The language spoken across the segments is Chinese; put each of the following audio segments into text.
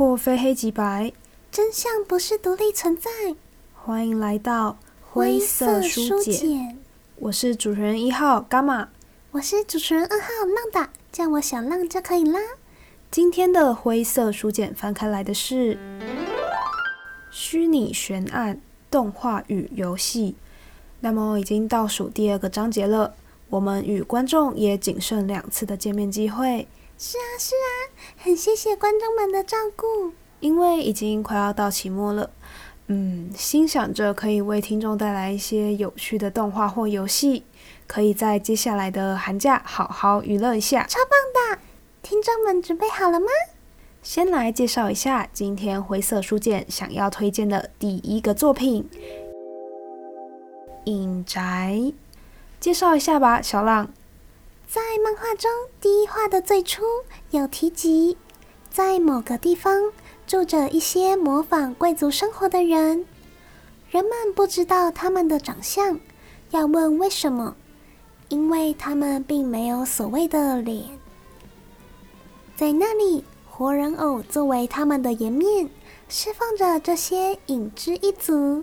破非黑即白，真相不是独立存在。欢迎来到灰色书简，我是主持人一号伽马，我是主持人二号浪达，叫我小浪就可以啦。今天的灰色书简翻开来的是虚拟悬案动画与游戏，那么已经倒数第二个章节了。我们与观众也仅剩两次的见面机会。是啊，是啊，很谢谢观众们的照顾。因为已经快要到期末了，嗯，心想着可以为听众带来一些有趣的动画或游戏，可以在接下来的寒假好好娱乐一下。超棒的！听众们准备好了吗？先来介绍一下今天灰色书简想要推荐的第一个作品《影宅》。介绍一下吧，小浪。在漫画中，第一话的最初有提及，在某个地方住着一些模仿贵族生活的人，人们不知道他们的长相，要问为什么，因为他们并没有所谓的脸。在那里，活人偶作为他们的颜面，释放着这些影之一族。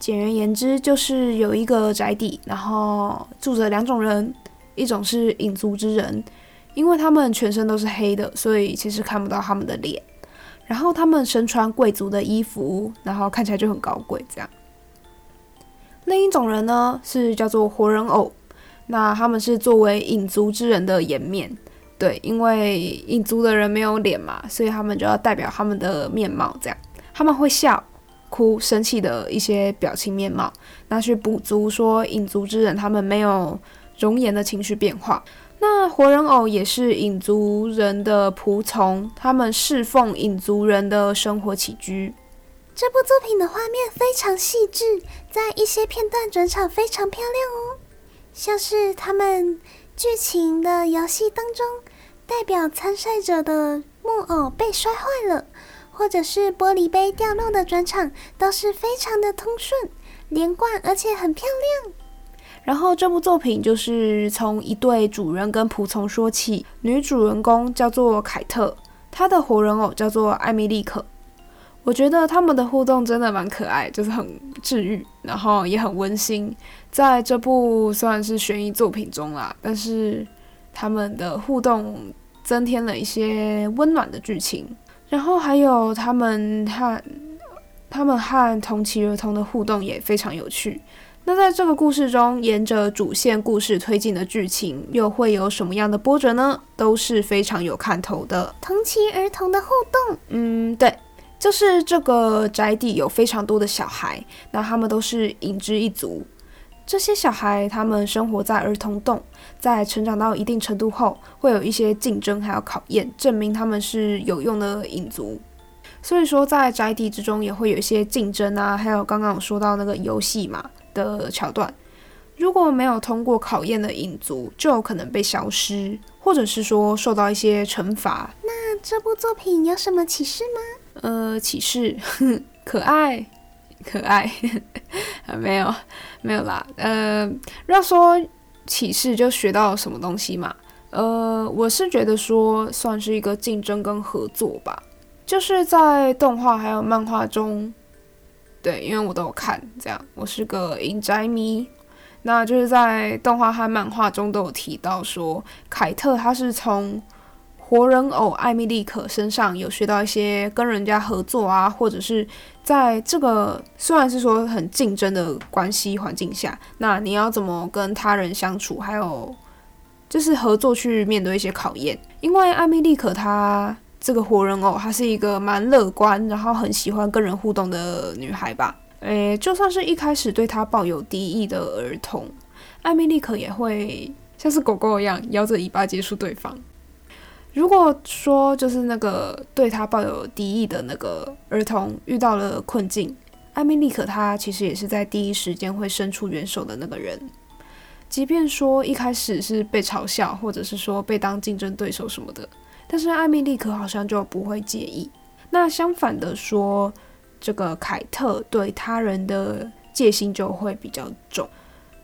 简而言之，就是有一个宅邸，然后住着两种人，一种是影族之人，因为他们全身都是黑的，所以其实看不到他们的脸。然后他们身穿贵族的衣服，然后看起来就很高贵。这样，另一种人呢是叫做活人偶，那他们是作为影族之人的颜面，对，因为影族的人没有脸嘛，所以他们就要代表他们的面貌。这样，他们会笑。哭、生气的一些表情面貌，那去补足说影族之人他们没有容颜的情绪变化。那活人偶也是影族人的仆从，他们侍奉影族人的生活起居。这部作品的画面非常细致，在一些片段转场非常漂亮哦，像是他们剧情的游戏当中，代表参赛者的木偶被摔坏了。或者是玻璃杯掉落的转场都是非常的通顺、连贯，而且很漂亮。然后这部作品就是从一对主人跟仆从说起，女主人公叫做凯特，她的活人偶叫做艾米丽可。我觉得他们的互动真的蛮可爱，就是很治愈，然后也很温馨。在这部算是悬疑作品中啦，但是他们的互动增添了一些温暖的剧情。然后还有他们和他们和同期儿童的互动也非常有趣。那在这个故事中，沿着主线故事推进的剧情又会有什么样的波折呢？都是非常有看头的。同期儿童的互动，嗯，对，就是这个宅邸有非常多的小孩，那他们都是影之一族。这些小孩，他们生活在儿童洞，在成长到一定程度后，会有一些竞争还有考验，证明他们是有用的影族。所以说，在宅邸之中也会有一些竞争啊，还有刚刚我说到那个游戏嘛的桥段。如果没有通过考验的影族，就有可能被消失，或者是说受到一些惩罚。那这部作品有什么启示吗？呃，启示，可爱。可爱，没有，没有啦。呃，要说启示就学到什么东西嘛？呃，我是觉得说算是一个竞争跟合作吧，就是在动画还有漫画中，对，因为我都有看，这样，我是个影宅迷，那就是在动画和漫画中都有提到说，凯特他是从。活人偶艾米丽可身上有学到一些跟人家合作啊，或者是在这个虽然是说很竞争的关系环境下，那你要怎么跟他人相处，还有就是合作去面对一些考验。因为艾米丽可她这个活人偶，她是一个蛮乐观，然后很喜欢跟人互动的女孩吧。诶，就算是一开始对她抱有敌意的儿童，艾米丽可也会像是狗狗一样摇着尾巴结束对方。如果说就是那个对她抱有敌意的那个儿童遇到了困境，艾米丽可她其实也是在第一时间会伸出援手的那个人，即便说一开始是被嘲笑，或者是说被当竞争对手什么的，但是艾米丽可好像就不会介意。那相反的说，这个凯特对他人的戒心就会比较重，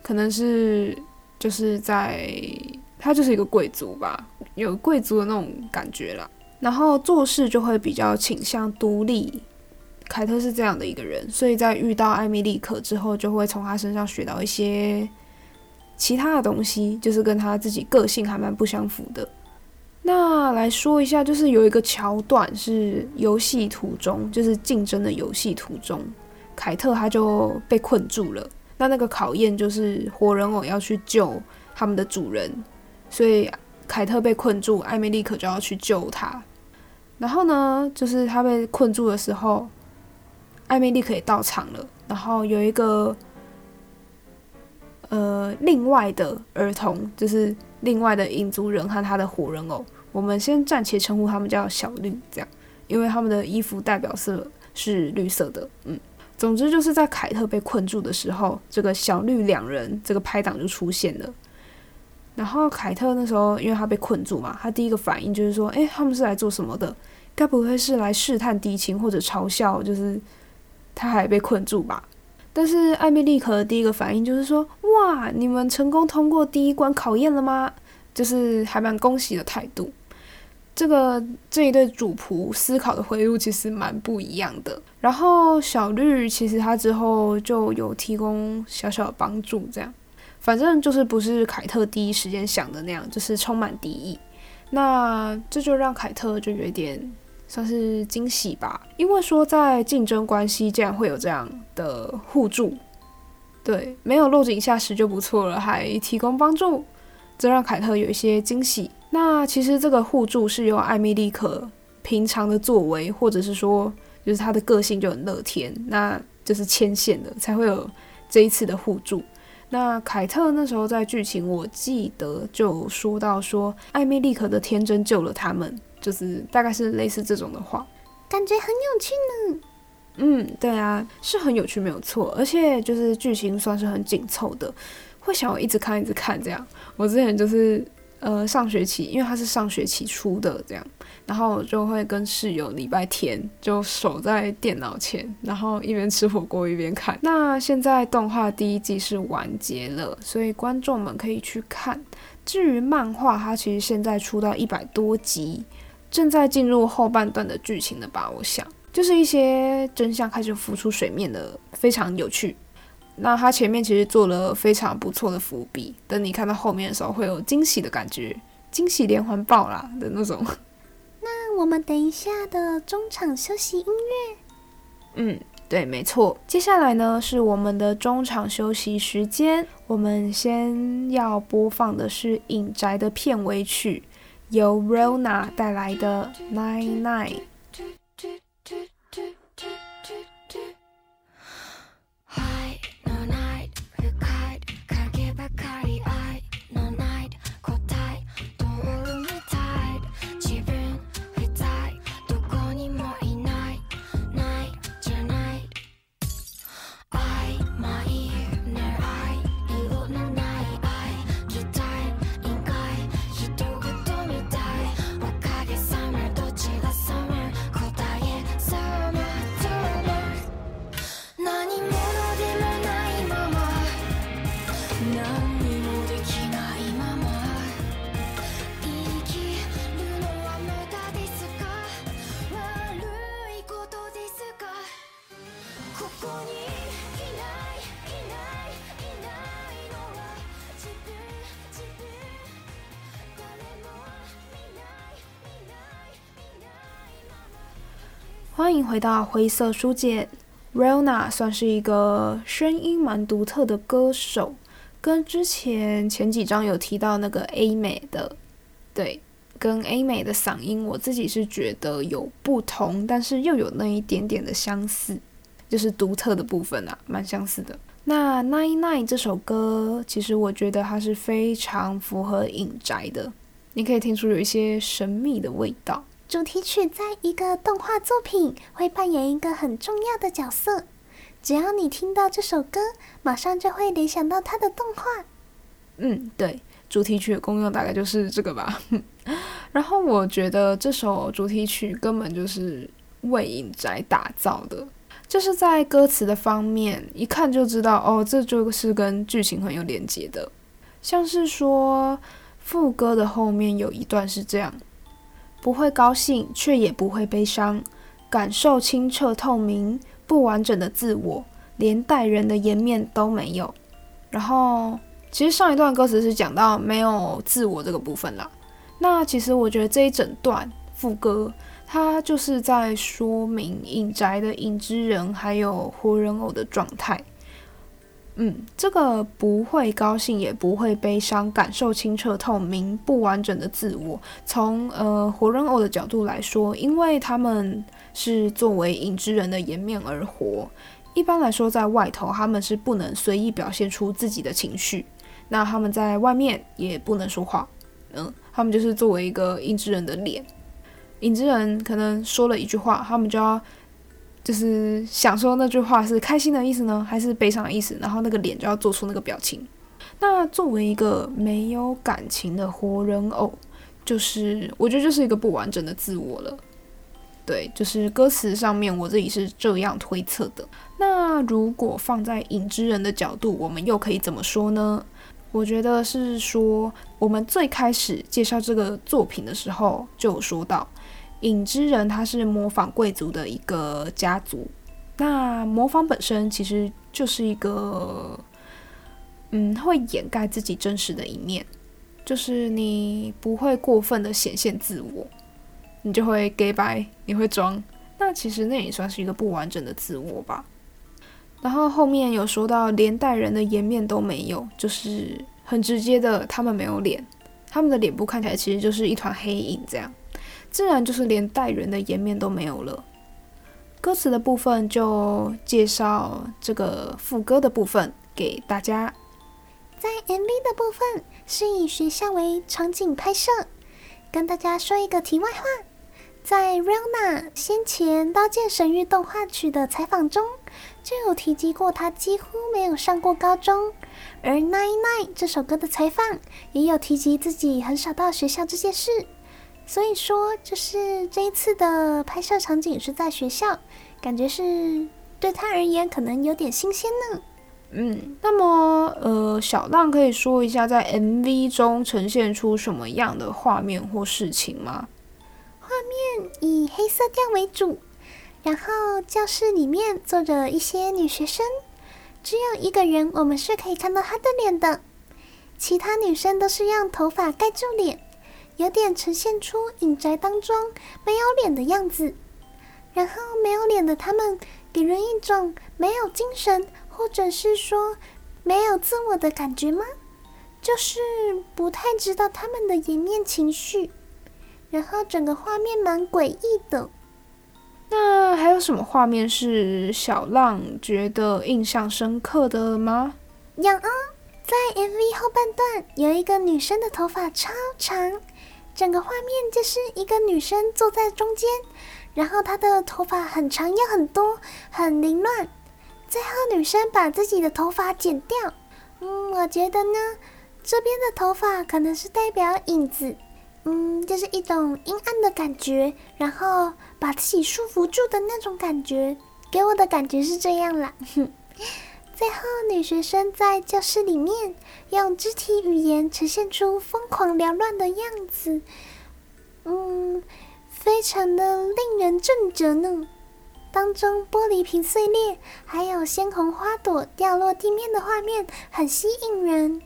可能是就是在。他就是一个贵族吧，有贵族的那种感觉啦。然后做事就会比较倾向独立。凯特是这样的一个人，所以在遇到艾米丽可之后，就会从他身上学到一些其他的东西，就是跟他自己个性还蛮不相符的。那来说一下，就是有一个桥段是游戏途中，就是竞争的游戏途中，凯特他就被困住了。那那个考验就是活人偶要去救他们的主人，所以凯特被困住，艾蜜莉可就要去救他。然后呢，就是他被困住的时候。艾蜜莉可也到场了，然后有一个呃另外的儿童，就是另外的影族人和他的活人偶，我们先暂且称呼他们叫小绿，这样，因为他们的衣服代表色是绿色的。嗯，总之就是在凯特被困住的时候，这个小绿两人这个拍档就出现了。然后凯特那时候因为他被困住嘛，他第一个反应就是说：“诶，他们是来做什么的？该不会是来试探敌情或者嘲笑？就是。”他还被困住吧？但是艾米丽可的第一个反应就是说：“哇，你们成功通过第一关考验了吗？”就是还蛮恭喜的态度。这个这一对主仆思考的回路其实蛮不一样的。然后小绿其实他之后就有提供小小的帮助，这样，反正就是不是凯特第一时间想的那样，就是充满敌意。那这就让凯特就有点。算是惊喜吧，因为说在竞争关系竟然会有这样的互助，对，没有落井下石就不错了，还提供帮助，这让凯特有一些惊喜。那其实这个互助是由艾米丽可平常的作为，或者是说就是她的个性就很乐天，那就是牵线的，才会有这一次的互助。那凯特那时候在剧情我记得就说到说，艾米丽可的天真救了他们。就是大概是类似这种的话，感觉很有趣呢。嗯，对啊，是很有趣，没有错。而且就是剧情算是很紧凑的，会想要一直看，一直看这样。我之前就是呃上学期，因为他是上学期出的这样，然后就会跟室友礼拜天就守在电脑前，然后一边吃火锅一边看。那现在动画第一季是完结了，所以观众们可以去看。至于漫画，它其实现在出到一百多集。正在进入后半段的剧情了吧？我想，就是一些真相开始浮出水面的，非常有趣。那它前面其实做了非常不错的伏笔，等你看到后面的时候，会有惊喜的感觉，惊喜连环爆啦的那种。那我们等一下的中场休息音乐。嗯，对，没错。接下来呢，是我们的中场休息时间，我们先要播放的是《影宅》的片尾曲。由 Rona 带来的 Nine Nine。欢迎回到灰色书简。Rona 算是一个声音蛮独特的歌手，跟之前前几章有提到那个 A 美的，对，跟 A 美的嗓音，我自己是觉得有不同，但是又有那一点点的相似，就是独特的部分啊，蛮相似的。那 Nine Nine 这首歌，其实我觉得它是非常符合影宅的，你可以听出有一些神秘的味道。主题曲在一个动画作品会扮演一个很重要的角色，只要你听到这首歌，马上就会联想到它的动画。嗯，对，主题曲的功用大概就是这个吧。然后我觉得这首主题曲根本就是为影宅打造的，就是在歌词的方面，一看就知道哦，这就是跟剧情很有连接的。像是说副歌的后面有一段是这样。不会高兴，却也不会悲伤，感受清澈透明，不完整的自我，连待人的颜面都没有。然后，其实上一段歌词是讲到没有自我这个部分啦。那其实我觉得这一整段副歌，它就是在说明隐宅的影之人还有活人偶的状态。嗯，这个不会高兴，也不会悲伤，感受清澈透明、不完整的自我。从呃活人偶的角度来说，因为他们是作为影之人的颜面而活，一般来说在外头他们是不能随意表现出自己的情绪，那他们在外面也不能说话。嗯，他们就是作为一个影之人的脸，影之人可能说了一句话，他们就要。就是想说那句话是开心的意思呢，还是悲伤的意思？然后那个脸就要做出那个表情。那作为一个没有感情的活人偶，就是我觉得就是一个不完整的自我了。对，就是歌词上面我自己是这样推测的。那如果放在影之人的角度，我们又可以怎么说呢？我觉得是说，我们最开始介绍这个作品的时候就有说到。影之人，他是模仿贵族的一个家族。那模仿本身其实就是一个，嗯，会掩盖自己真实的一面，就是你不会过分的显现自我，你就会假掰，你会装。那其实那也算是一个不完整的自我吧。然后后面有说到，连带人的颜面都没有，就是很直接的，他们没有脸，他们的脸部看起来其实就是一团黑影这样。自然就是连待人的颜面都没有了。歌词的部分就介绍这个副歌的部分给大家。在 MV 的部分是以学校为场景拍摄。跟大家说一个题外话，在 Rihanna 先前《刀剑神域》动画曲的采访中就有提及过，她几乎没有上过高中。而《Nine Nine》这首歌的采访也有提及自己很少到学校这件事。所以说，就是这一次的拍摄场景是在学校，感觉是对他而言可能有点新鲜呢。嗯，那么呃，小浪可以说一下在 MV 中呈现出什么样的画面或事情吗？画面以黑色调为主，然后教室里面坐着一些女学生，只有一个人我们是可以看到她的脸的，其他女生都是用头发盖住脸。有点呈现出隐宅当中没有脸的样子，然后没有脸的他们给人一种没有精神，或者是说没有自我的感觉吗？就是不太知道他们的颜面情绪，然后整个画面蛮诡异的。那还有什么画面是小浪觉得印象深刻的吗？有啊，在 MV 后半段有一个女生的头发超长。整个画面就是一个女生坐在中间，然后她的头发很长又很多，很凌乱。最后女生把自己的头发剪掉。嗯，我觉得呢，这边的头发可能是代表影子，嗯，就是一种阴暗的感觉，然后把自己束缚住的那种感觉，给我的感觉是这样啦。最后，女学生在教室里面用肢体语言呈现出疯狂缭乱的样子，嗯，非常的令人震折呢。当中玻璃瓶碎裂，还有鲜红花朵掉落地面的画面，很吸引人。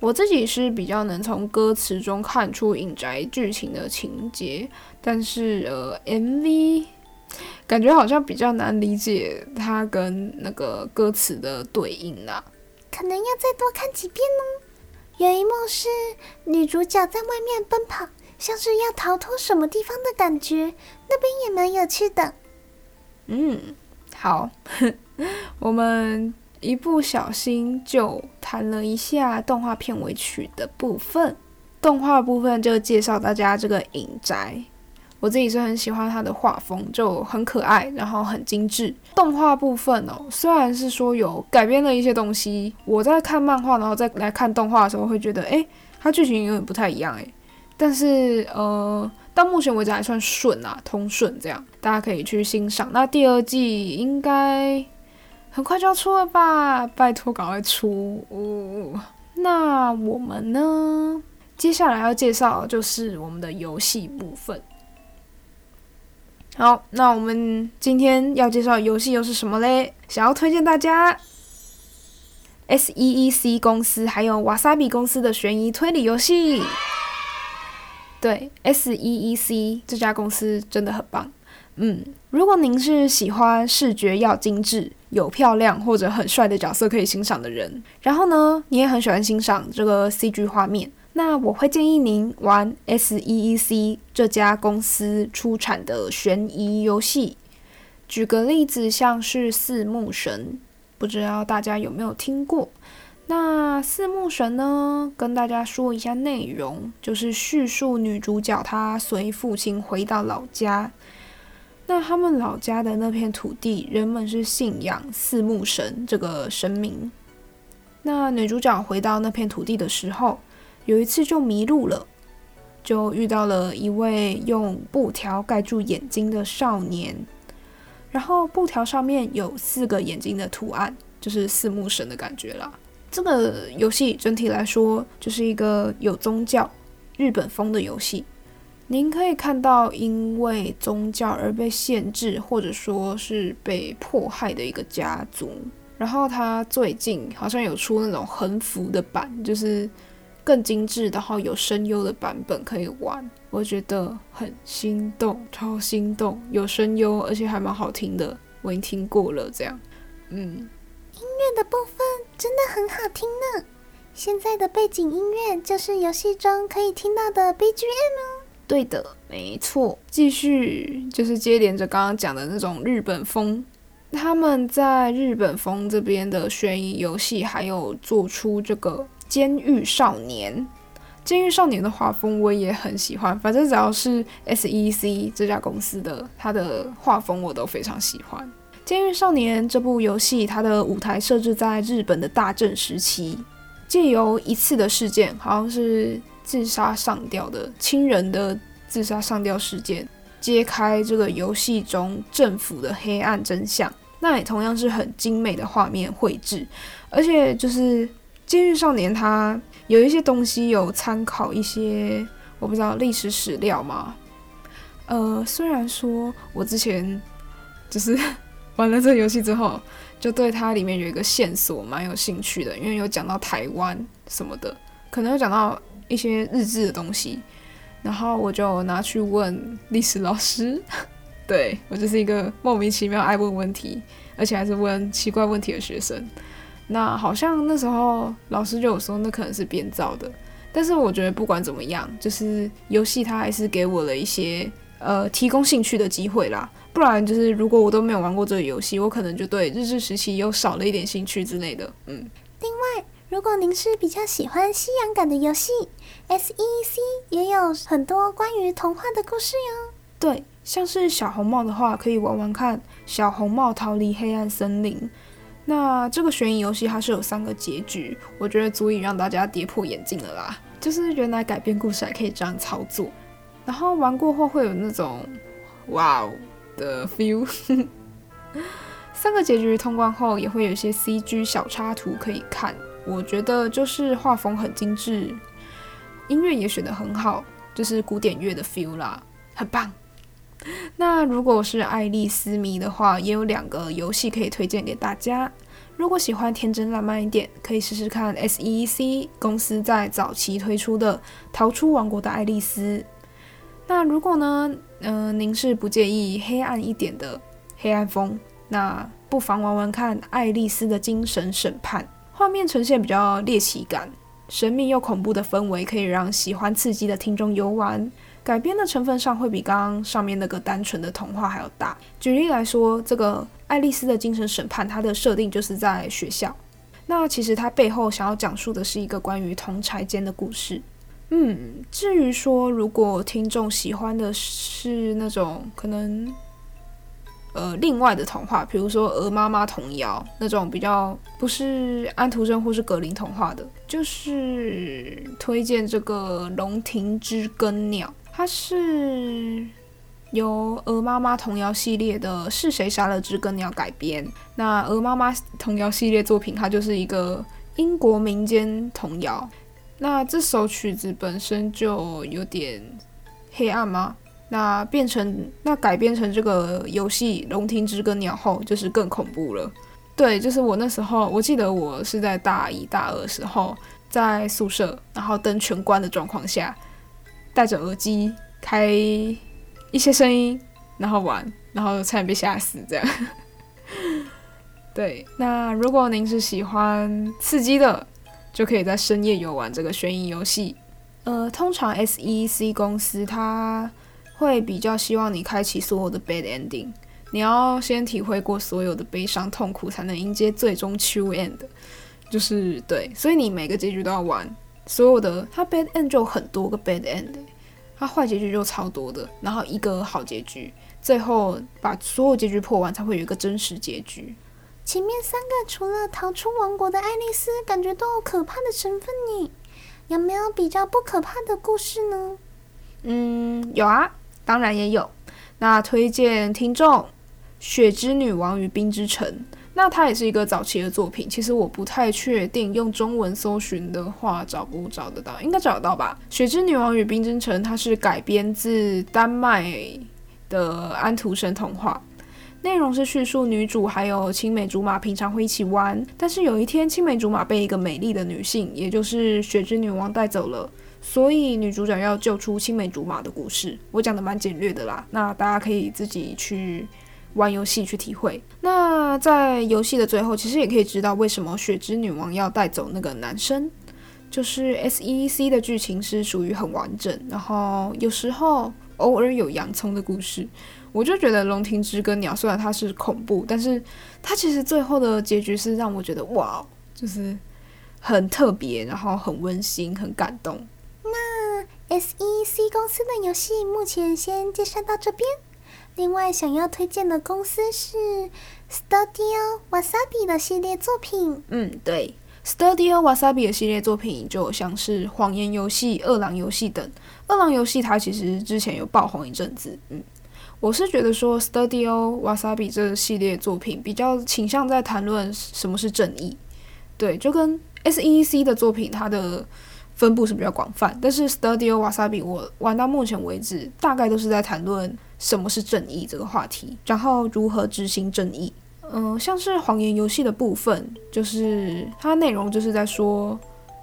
我自己是比较能从歌词中看出隐宅剧情的情节，但是呃，MV。感觉好像比较难理解它跟那个歌词的对应啊，可能要再多看几遍哦。有一幕是女主角在外面奔跑，像是要逃脱什么地方的感觉，那边也蛮有趣的。嗯，好，我们一不小心就谈了一下动画片尾曲的部分，动画部分就介绍大家这个影宅。我自己是很喜欢它的画风，就很可爱，然后很精致。动画部分哦，虽然是说有改编了一些东西，我在看漫画，然后再来看动画的时候，会觉得，诶，它剧情有点不太一样，诶。但是，呃，到目前为止还算顺啊，通顺这样，大家可以去欣赏。那第二季应该很快就要出了吧？拜托，赶快出！哦，那我们呢？接下来要介绍就是我们的游戏部分。好，那我们今天要介绍游戏又是什么嘞？想要推荐大家 SEEC 公司还有 Wasabi 公司的悬疑推理游戏。对，SEEC 这家公司真的很棒。嗯，如果您是喜欢视觉要精致、有漂亮或者很帅的角色可以欣赏的人，然后呢，你也很喜欢欣赏这个 CG 画面。那我会建议您玩 SEEC 这家公司出产的悬疑游戏。举个例子，像是《四目神》，不知道大家有没有听过？那《四目神》呢，跟大家说一下内容，就是叙述女主角她随父亲回到老家。那他们老家的那片土地，人们是信仰四目神这个神明。那女主角回到那片土地的时候，有一次就迷路了，就遇到了一位用布条盖住眼睛的少年，然后布条上面有四个眼睛的图案，就是四目神的感觉啦。这个游戏整体来说就是一个有宗教、日本风的游戏。您可以看到因为宗教而被限制，或者说是被迫害的一个家族。然后他最近好像有出那种横幅的版，就是。更精致，然后有声优的版本可以玩，我觉得很心动，超心动，有声优，而且还蛮好听的，我已经听过了。这样，嗯，音乐的部分真的很好听呢。现在的背景音乐就是游戏中可以听到的 BGM 哦。对的，没错。继续就是接连着刚刚讲的那种日本风，他们在日本风这边的悬疑游戏，还有做出这个。监狱少年，监狱少年的画风我也很喜欢。反正只要是 SEC 这家公司的，它的画风我都非常喜欢。监狱少年这部游戏，它的舞台设置在日本的大正时期，借由一次的事件，好像是自杀上吊的亲人的自杀上吊事件，揭开这个游戏中政府的黑暗真相。那也同样是很精美的画面绘制，而且就是。监狱少年，他有一些东西有参考一些我不知道历史史料吗。呃，虽然说我之前就是 玩了这个游戏之后，就对它里面有一个线索蛮有兴趣的，因为有讲到台湾什么的，可能有讲到一些日志的东西，然后我就拿去问历史老师。对，我就是一个莫名其妙爱问问题，而且还是问奇怪问题的学生。那好像那时候老师就有说，那可能是编造的。但是我觉得不管怎么样，就是游戏它还是给我了一些呃提供兴趣的机会啦。不然就是如果我都没有玩过这个游戏，我可能就对日治时期又少了一点兴趣之类的。嗯。另外，如果您是比较喜欢西洋感的游戏，SEEC 也有很多关于童话的故事哟。对，像是小红帽的话，可以玩玩看《小红帽逃离黑暗森林》。那这个悬疑游戏它是有三个结局，我觉得足以让大家跌破眼镜了啦。就是原来改编故事还可以这样操作，然后玩过后会有那种哇哦的 feel。三个结局通关后也会有一些 CG 小插图可以看，我觉得就是画风很精致，音乐也选得很好，就是古典乐的 feel 啦，很棒。那如果是爱丽丝迷的话，也有两个游戏可以推荐给大家。如果喜欢天真烂漫一点，可以试试看 SEC 公司在早期推出的《逃出王国的爱丽丝》。那如果呢，嗯、您是不介意黑暗一点的黑暗风，那不妨玩玩看《爱丽丝的精神审判》。画面呈现比较猎奇感，神秘又恐怖的氛围，可以让喜欢刺激的听众游玩。改编的成分上会比刚刚上面那个单纯的童话还要大。举例来说，这个《爱丽丝的精神审判》，它的设定就是在学校。那其实它背后想要讲述的是一个关于同柴间的故事。嗯，至于说如果听众喜欢的是那种可能呃另外的童话，比如说鹅妈妈童谣那种比较不是安徒生或是格林童话的，就是推荐这个《龙庭之根鸟》。它是由《鹅妈妈童谣》系列的《是谁杀了知更鸟》改编。那《鹅妈妈童谣》系列作品，它就是一个英国民间童谣。那这首曲子本身就有点黑暗吗？那变成那改编成这个游戏《龙庭之歌鸟》后，就是更恐怖了。对，就是我那时候，我记得我是在大一大二时候，在宿舍，然后灯全关的状况下，戴着耳机开一些声音，然后玩，然后差点被吓死这样。对，那如果您是喜欢刺激的，就可以在深夜游玩这个悬疑游戏。呃，通常 SEC 公司它会比较希望你开启所有的 bad ending。你要先体会过所有的悲伤痛苦，才能迎接最终 true end。就是对，所以你每个结局都要玩。所有的它 bad end 就很多个 bad end，它坏结局就超多的，然后一个好结局，最后把所有结局破完，才会有一个真实结局。前面三个除了逃出王国的爱丽丝，感觉都有可怕的成分呢。有没有比较不可怕的故事呢？嗯，有啊，当然也有。那推荐听众。《雪之女王与冰之城》，那它也是一个早期的作品。其实我不太确定用中文搜寻的话找不找得到，应该找得到吧？《雪之女王与冰之城》它是改编自丹麦的安徒生童话，内容是叙述女主还有青梅竹马平常会一起玩，但是有一天青梅竹马被一个美丽的女性，也就是雪之女王带走了，所以女主角要救出青梅竹马的故事。我讲的蛮简略的啦，那大家可以自己去。玩游戏去体会。那在游戏的最后，其实也可以知道为什么雪之女王要带走那个男生。就是 SEC 的剧情是属于很完整，然后有时候偶尔有洋葱的故事。我就觉得《龙庭之歌鸟》虽然它是恐怖，但是它其实最后的结局是让我觉得哇，就是很特别，然后很温馨，很感动。那 SEC 公司的游戏目前先介绍到这边。另外，想要推荐的公司是 Studio Wasabi 的系列作品。嗯，对，Studio Wasabi 的系列作品就像是《谎言游戏》《饿狼游戏》等。《饿狼游戏》它其实之前有爆红一阵子。嗯，我是觉得说 Studio Wasabi 这个系列作品比较倾向在谈论什么是正义。对，就跟 SEC 的作品它的分布是比较广泛，但是 Studio Wasabi 我玩到目前为止，大概都是在谈论。什么是正义这个话题，然后如何执行正义？嗯、像是谎言游戏的部分，就是它内容就是在说，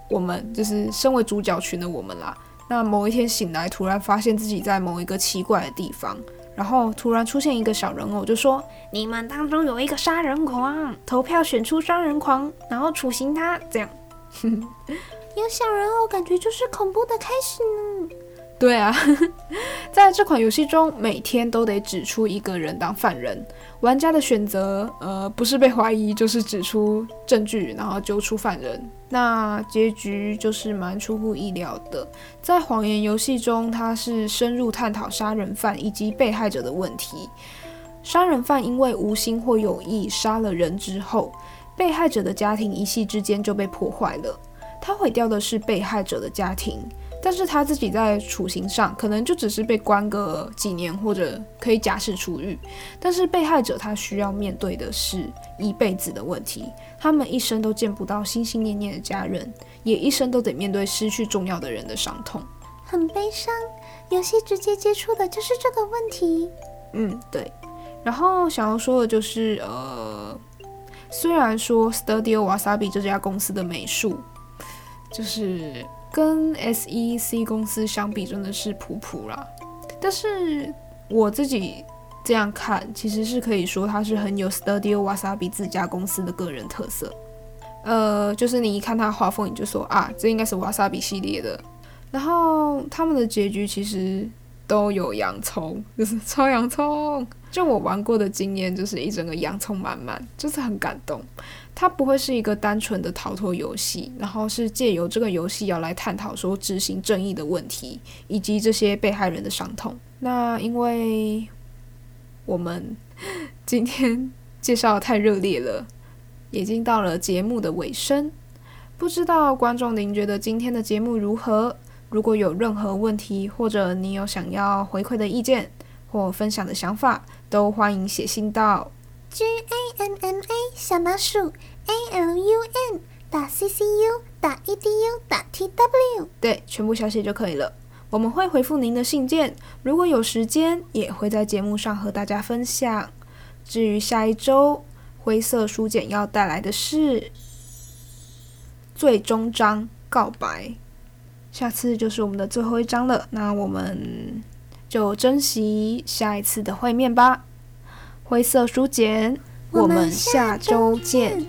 我们就是身为主角群的我们啦。那某一天醒来，突然发现自己在某一个奇怪的地方，然后突然出现一个小人偶，就说你们当中有一个杀人狂，投票选出杀人狂，然后处刑他。这样，有小人偶，感觉就是恐怖的开始呢。对啊，在这款游戏中，每天都得指出一个人当犯人。玩家的选择，呃，不是被怀疑，就是指出证据，然后揪出犯人。那结局就是蛮出乎意料的。在谎言游戏中，它是深入探讨杀人犯以及被害者的问题。杀人犯因为无心或有意杀了人之后，被害者的家庭一夕之间就被破坏了。他毁掉的是被害者的家庭。但是他自己在处刑上可能就只是被关个几年，或者可以假释出狱。但是被害者他需要面对的是一辈子的问题，他们一生都见不到心心念念的家人，也一生都得面对失去重要的人的伤痛，很悲伤。游戏直接接触的就是这个问题。嗯，对。然后想要说的就是，呃，虽然说 Studio Wasabi 这家公司的美术就是。跟 SEC 公司相比，真的是普普啦。但是我自己这样看，其实是可以说它是很有 Studio Wasabi 自家公司的个人特色。呃，就是你一看它画风，你就说啊，这应该是 Wasabi 系列的。然后他们的结局其实都有洋葱，就是超洋葱。就我玩过的经验，就是一整个洋葱满满，就是很感动。它不会是一个单纯的逃脱游戏，然后是借由这个游戏要来探讨说执行正义的问题，以及这些被害人的伤痛。那因为我们今天介绍得太热烈了，已经到了节目的尾声，不知道观众您觉得今天的节目如何？如果有任何问题，或者你有想要回馈的意见或分享的想法，都欢迎写信到。G A M M A 小老鼠 A L U N 打 C C U 打 E D U 打 T W 对，全部小写就可以了。我们会回复您的信件，如果有时间，也会在节目上和大家分享。至于下一周灰色书简要带来的是最终章告白，下次就是我们的最后一章了。那我们就珍惜下一次的会面吧。灰色书简，我们下周见。